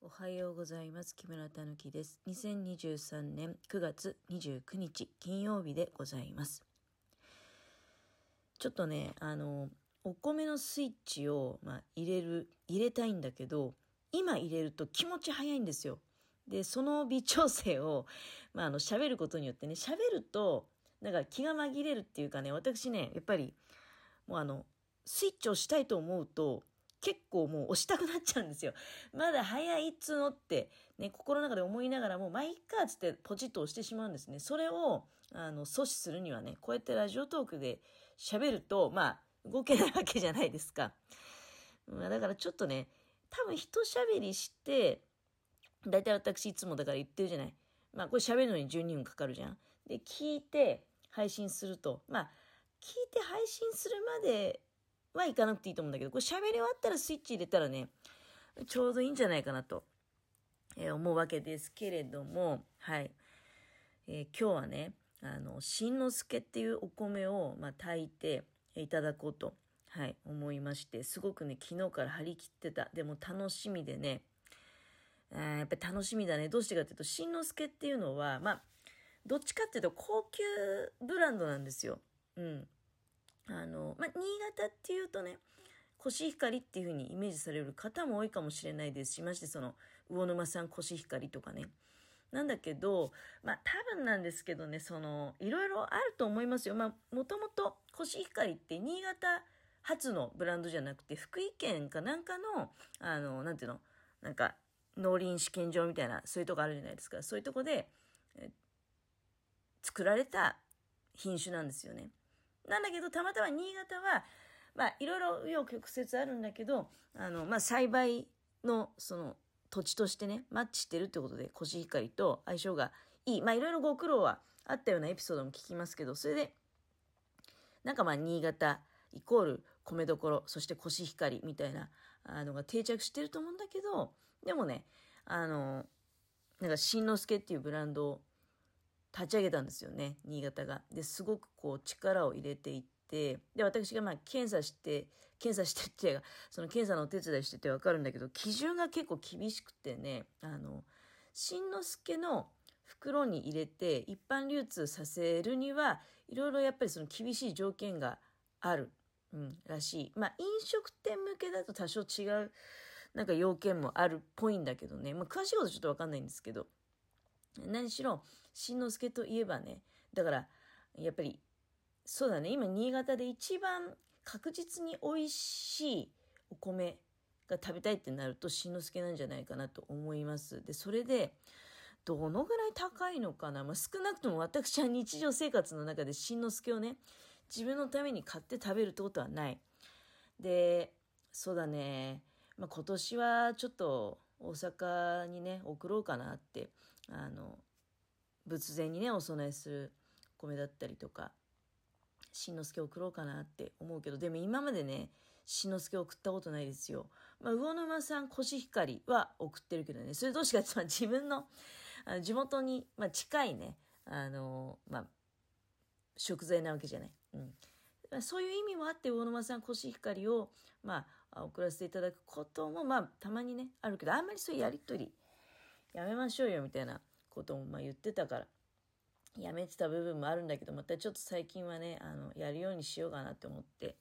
おはようございます。木村たぬきです。2023年9月29日金曜日でございます。ちょっとね、あの、お米のスイッチを、まあ、入れる、入れたいんだけど、今入れると気持ち早いんですよ。で、その微調整を、まあ、あの、喋ることによってね、喋ると、なんか気が紛れるっていうかね、私ね、やっぱり、もうあの、スイッチをしたいと思うと、結構もう押したくなっちゃうんですよ。まだ早いっつのって、ね、心の中で思いながらも、まあ、いっかっつってポチッと押してしまうんですね。それを、あの、阻止するにはね、こうやってラジオトークで喋ると、まあ、動けないわけじゃないですか。まあ、だからちょっとね、多分人喋りして、だいたい私いつもだから言ってるじゃない。まあ、これ喋るのに12分かかるじゃん。で、聞いて配信すると、まあ、聞いて配信するまではいかなくていいと思うんだけど、これ喋り終わったらスイッチ入れたらね、ちょうどいいんじゃないかなと、えー思うわけですけれども、はい。えー今日はね、あの、しんのすけっていうお米を、まあ、炊いていただこうと、はい、思いまして、すごくね、昨日から張り切ってた。でも楽しみでね、あやっぱり楽しみだね。どうしてかっていうと、しんのすけっていうのは、まあ、どっちかっていうと高級ブランドなんですよ。うん。あの、まあ、新潟っていうとね、コシヒカリっていう風にイメージされる方も多いかもしれないですし、ましてその、魚沼産コシヒカリとかね。なんだけど、まあ、多分なんですけどね、その、いろいろあると思いますよ。まあ、もともとコシヒカリって新潟発のブランドじゃなくて、福井県かなんかの、あの、なんていうの、なんか、農林試験場みたいな、そういうとこあるじゃないですか。そういうとこで、作られた品種なんですよね。なんだけど、たまたま新潟は、まあ、いろいろ紆余曲折あるんだけど、あの、まあ、栽培の、その、土地としてね、マッチしてるってことで、コシヒカリと相性がいい。まあ、いろいろご苦労はあったようなエピソードも聞きますけど、それで、なんかまあ、新潟イコール米どころ、そしてコシヒカリみたいなあのが定着してると思うんだけど、でもね、あの、なんか、しんのすけっていうブランドを立ち上げたんですよね、新潟が。で、すごくこう力を入れていって、で、私がまあ検査して、検査してって、その検査のお手伝いしててわかるんだけど、基準が結構厳しくてね、あの、しんのすけの袋に入れて一般流通させるには、いろいろやっぱりその厳しい条件がある、うん、らしい。まあ、飲食店向けだと多少違う、なんか要件もあるっぽいんだけどね、まあ、詳しいことちょっとわかんないんですけど、何しろ、しんのすけといえばね、だから、やっぱり、そうだね、今、新潟で一番確実に美味しいお米が食べたいってなると、しんのすけなんじゃないかなと思います。で、それで、どのぐらい高いのかな、まあ、少なくとも私は日常生活の中でしんのすけをね、自分のために買って食べるってことはない。で、そうだね、まあ、今年はちょっと大阪にね、送ろうかなって、あの、仏前にね、お供えするお米だったりとか、しんのすけ送ろうかなって思うけど、でも今までね、しんのすけ送ったことないですよ。まあ、魚沼産コシヒカリは送ってるけどね、それどうしかって自分のあの地元に、まあ、近いね、あの、まあ、食材なわけじゃない。うん。そういう意味もあって、魚沼産コシヒカリを、まあ、送らせていただくことも、まあ、たまにね、あるけど、あんまりそういうやりとり、やめましょうよ、みたいなことも、まあ、言ってたから、やめてた部分もあるんだけど、またちょっと最近はね、あの、やるようにしようかなって思って、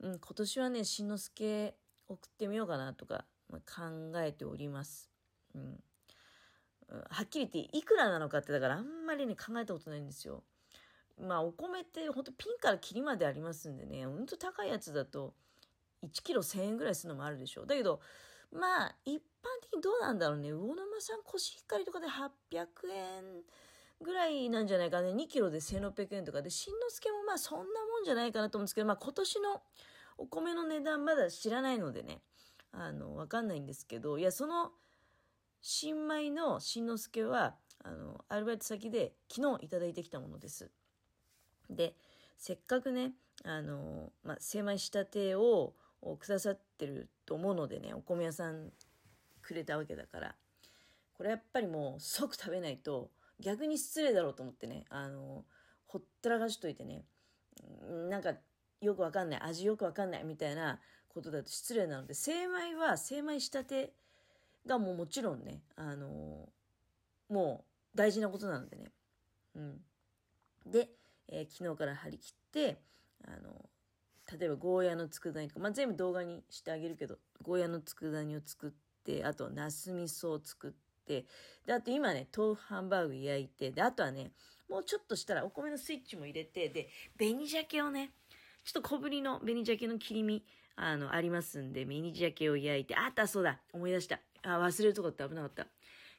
うん、今年はね、しんのすけ送ってみようかなとか、ま、考えております。うん。はっきり言って、いくらなのかって、だからあんまりね、考えたことないんですよ。まあ、お米って本当ピンからキリまでありますんでね、ほんと高いやつだと、1キロ1000円ぐらいするのもあるでしょう。だけど、まあ、一般的にどうなんだろうね。魚沼産コシヒカリとかで800円ぐらいなんじゃないかね。2キロで1600円とかで、しんのすけもまあそんなもんじゃないかなと思うんですけど、まあ今年のお米の値段まだ知らないのでね、あの、わかんないんですけど、いや、その、新米のしんのすけは、あの、アルバイト先で昨日いただいてきたものです。で、せっかくね、あの、まあ、精米したてをくださってると思うのでね、お米屋さんくれたわけだから、これやっぱりもう即食べないと逆に失礼だろうと思ってね、あの、ほったらかしといてね、なんかよくわかんない、味よくわかんないみたいなことだと失礼なので、精米は精米したてがもうもちろんね、あの、もう大事なことなのでね。うん。で、えー、昨日から張り切って、あの、例えばゴーヤの佃煮とか、まあ、全部動画にしてあげるけど、ゴーヤの佃煮を作って、あと、ナス味噌を作って、で、あと今ね、豆腐ハンバーグ焼いて、で、あとはね、もうちょっとしたらお米のスイッチも入れて、で、紅鮭をね、ちょっと小ぶりの紅鮭の切り身、あの、ありますんで、紅鮭を焼いて、あった、そうだ、思い出した。あ、忘れるとこって危なかった。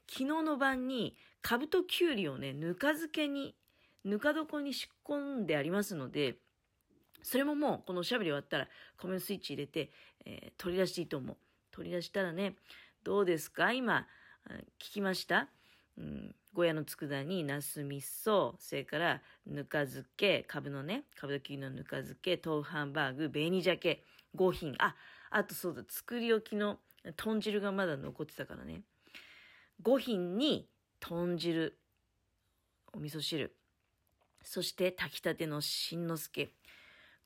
昨日の晩に、かぶときゅうりをね、ぬか漬けに、ぬか床に仕込んでありますので、それももう、このおしゃべり終わったら、米のスイッチ入れて、えー、取り出していいと思う。取り出したらね、どうですか？今、聞きました？うん、ゴヤの佃煮、ナス味噌、それからぬか漬け、かぶのね、かぶときのぬか漬け、豆腐ハンバーグ、紅鮭、5品。あ、あとそうだ、作り置きの豚汁がまだ残ってたからね。5品に豚汁、お味噌汁、そして炊きたてのしんのすけ。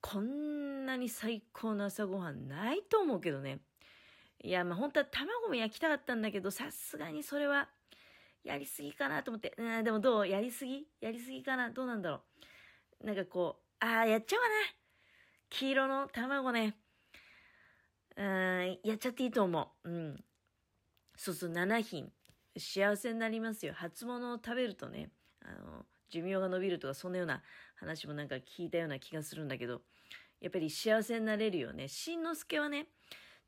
こんなに最高の朝ごはんないと思うけどね。いや、まあ本当は卵も焼きたかったんだけど、さすがにそれはやりすぎかなと思って。うん、でもどう？やりすぎ？やりすぎかな？どうなんだろう？なんかこう、ああ、やっちゃおうかな。黄色の卵ね。うん、やっちゃっていいと思う。うん。そうそう、7品。幸せになりますよ。初物を食べるとね、あの、寿命が伸びるとか、そんなような話もなんか聞いたような気がするんだけど、やっぱり幸せになれるよね。しんのすけはね、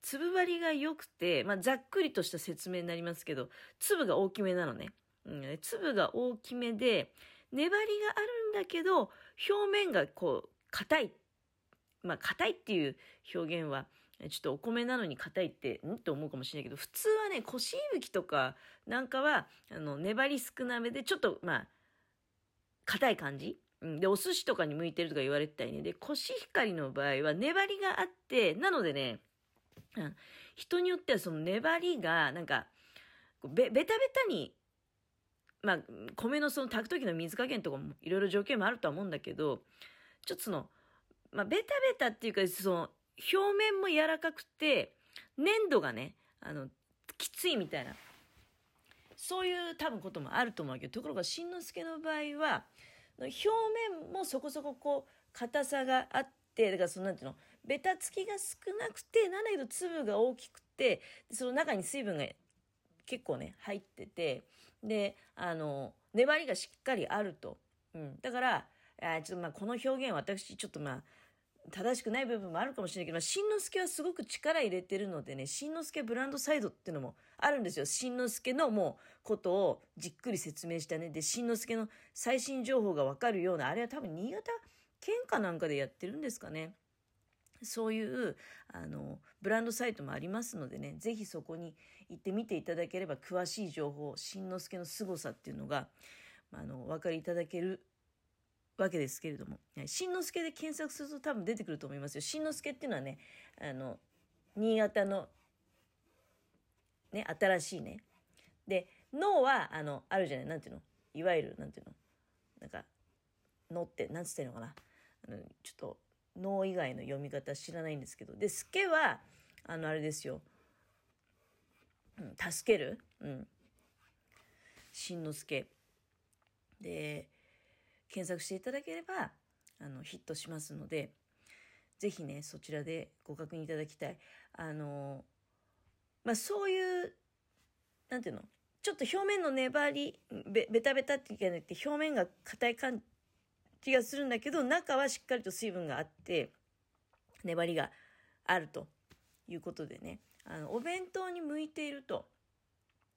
粒張りが良くて、まあ、ざっくりとした説明になりますけど、粒が大きめなのね。うん、粒が大きめで、粘りがあるんだけど、表面がこう、硬い。まあ、硬いっていう表現は、ちょっとお米なのに硬いって、ん？って思うかもしれないけど、普通はね、腰いぶきとかなんかは、あの、粘り少なめで、ちょっと、まあ、硬い感じ？で、お寿司とかに向いてるとか言われてたりね。で、コシヒカリの場合は粘りがあって、なのでね、うん、人によってはその粘りが、なんか、べ、ベタベタに、まあ、米のその炊く時の水加減とかもいろいろ条件もあるとは思うんだけど、ちょっとその、まあ、ベタベタっていうか、その、表面も柔らかくて、粘度がね、あの、きついみたいな。そういう多分こともあると思うけど、ところが、しんのすけの場合は、表面もそこそここう、硬さがあって、だからそのなんていうの、ベタつきが少なくて、なんだけど粒が大きくて、その中に水分が結構ね、入ってて、で、あの、粘りがしっかりあると。うん。だから、あちょっとまあこの表現私ちょっとまあ正しくない部分もあるかもしれないけど、しんのすけはすごく力入れてるのでね、しんのすけブランドサイドっていうのもあるんですよ。しんのすけのもうことをじっくり説明したね。で、しんのすけの最新情報がわかるような、あれは多分新潟県下なんかでやってるんですかね。そういう、あの、ブランドサイトもありますのでね、ぜひそこに行ってみていただければ詳しい情報、しんのすけの凄さっていうのが、あの、お分かりいただけるわけですけれども、しんのすけで検索すると多分出てくると思いますよ。しんのすけっていうのはね、あの、新潟の、ね、新しいね。で、脳は、あの、あるじゃない、なんていうの？いわゆる、なんていうの？なんか、脳って、なんつってんのかな？あの、ちょっと、脳以外の読み方知らないんですけど。で、すけは、あの、あれですよ。うん、助けるうん。しんのすけ。で、検索していただければ、あの、ヒットしますので、ぜひね、そちらでご確認いただきたい。あの、まあ、そういう、なんていうのちょっと表面の粘り、べ、ベタベタっていけなくて、表面が硬い感じがするんだけど、中はしっかりと水分があって、粘りがあるということでね、あの、お弁当に向いていると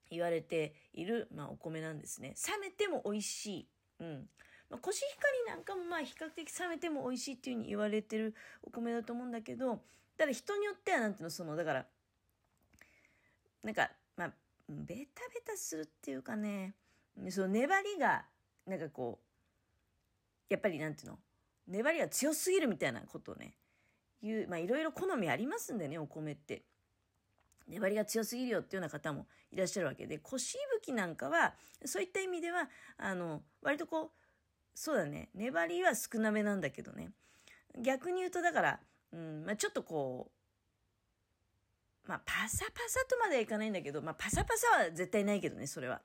言われている、まあ、お米なんですね。冷めても美味しい。うん。まあ、コシヒカリなんかもまあ比較的冷めても美味しいっていう風に言われてるお米だと思うんだけど、ただ人によってはなんていうの、その、だから、なんか、まあ、ベタベタするっていうかね、その粘りが、なんかこう、やっぱりなんていうの、粘りが強すぎるみたいなことをね、言う、まあいろいろ好みありますんでね、お米って。粘りが強すぎるよっていうような方もいらっしゃるわけで、腰しぶきなんかは、そういった意味では、あの、割とこう、そうだね。粘りは少なめなんだけどね。逆に言うと、だから、うん、まあ、ちょっとこうまあ、パサパサとまではいかないんだけど、まあ、パサパサは絶対ないけどね、それは。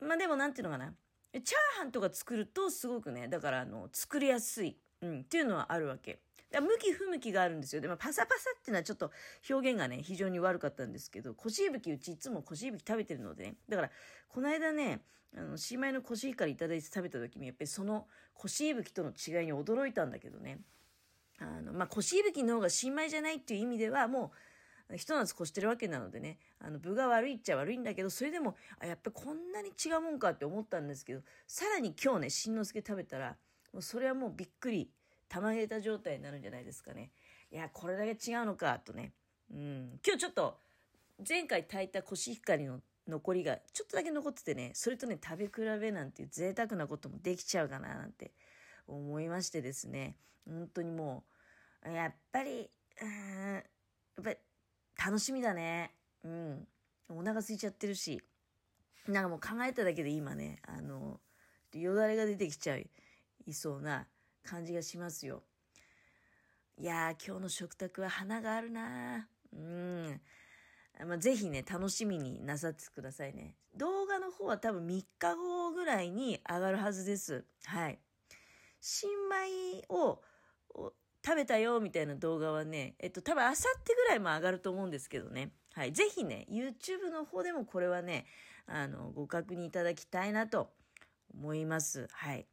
まあ、でも、なんていうのかな。チャーハンとか作るとすごくね、だからあの、作りやすい、うん、っていうのはあるわけ。向き不向きがあるんですよ。でもパサパサっていうのはちょっと表現がね、非常に悪かったんですけど、こしいぶきうちいつもこしいぶき食べてるのでね。だから、この間ね、あの、シーマイのコシヒカリいただいて食べた時に、やっぱりそのコシヒブキとの違いに驚いたんだけどね。あの、まあ、コシヒブキの方が新米じゃないっていう意味では、もう、一夏越してるわけなのでね、あの、部が悪いっちゃ悪いんだけど、それでも、あ、やっぱりこんなに違うもんかって思ったんですけど、さらに今日ね、しんのすけ食べたら、もうそれはもうびっくり、たまげた状態になるんじゃないですかね。いや、これだけ違うのか、とね。うん。今日ちょっと、前回炊いたコシヒカリの残りがちょっとだけ残っててね、それとね、食べ比べなんていう贅沢なこともできちゃうかななんて思いましてですね、本当にもう、やっぱり、うん、やっぱり楽しみだね。うん。お腹空いちゃってるし、なんかもう考えただけで今ね、あの、よだれが出てきちゃいそうな感じがしますよ。いやー、今日の食卓は花があるなうん。まあ、ぜひね、楽しみになさってくださいね。動画の方は多分3日後ぐらいに上がるはずです。はい。新米を食べたよみたいな動画はね、えっと、多分あさってぐらいも上がると思うんですけどね。はい。ぜひね、YouTube の方でもこれはね、あの、ご確認いただきたいなと思います。はい。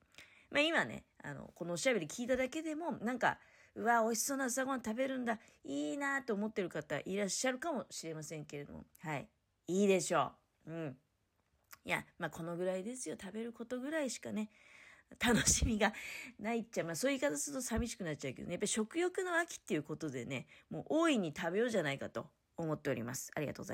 まあ、今ね、あの、このおしゃべり聞いただけでも、なんか、うわ、美味しそうな朝ごはん食べるんだ、いいなと思ってる方いらっしゃるかもしれませんけれども、はい。いいでしょう。うん。いや、まあ、このぐらいですよ。食べることぐらいしかね、楽しみがないっちゃ、まあそういう言い方すると寂しくなっちゃうけどね、やっぱり食欲の秋っていうことでね、もう大いに食べようじゃないかと思っております。ありがとうございます。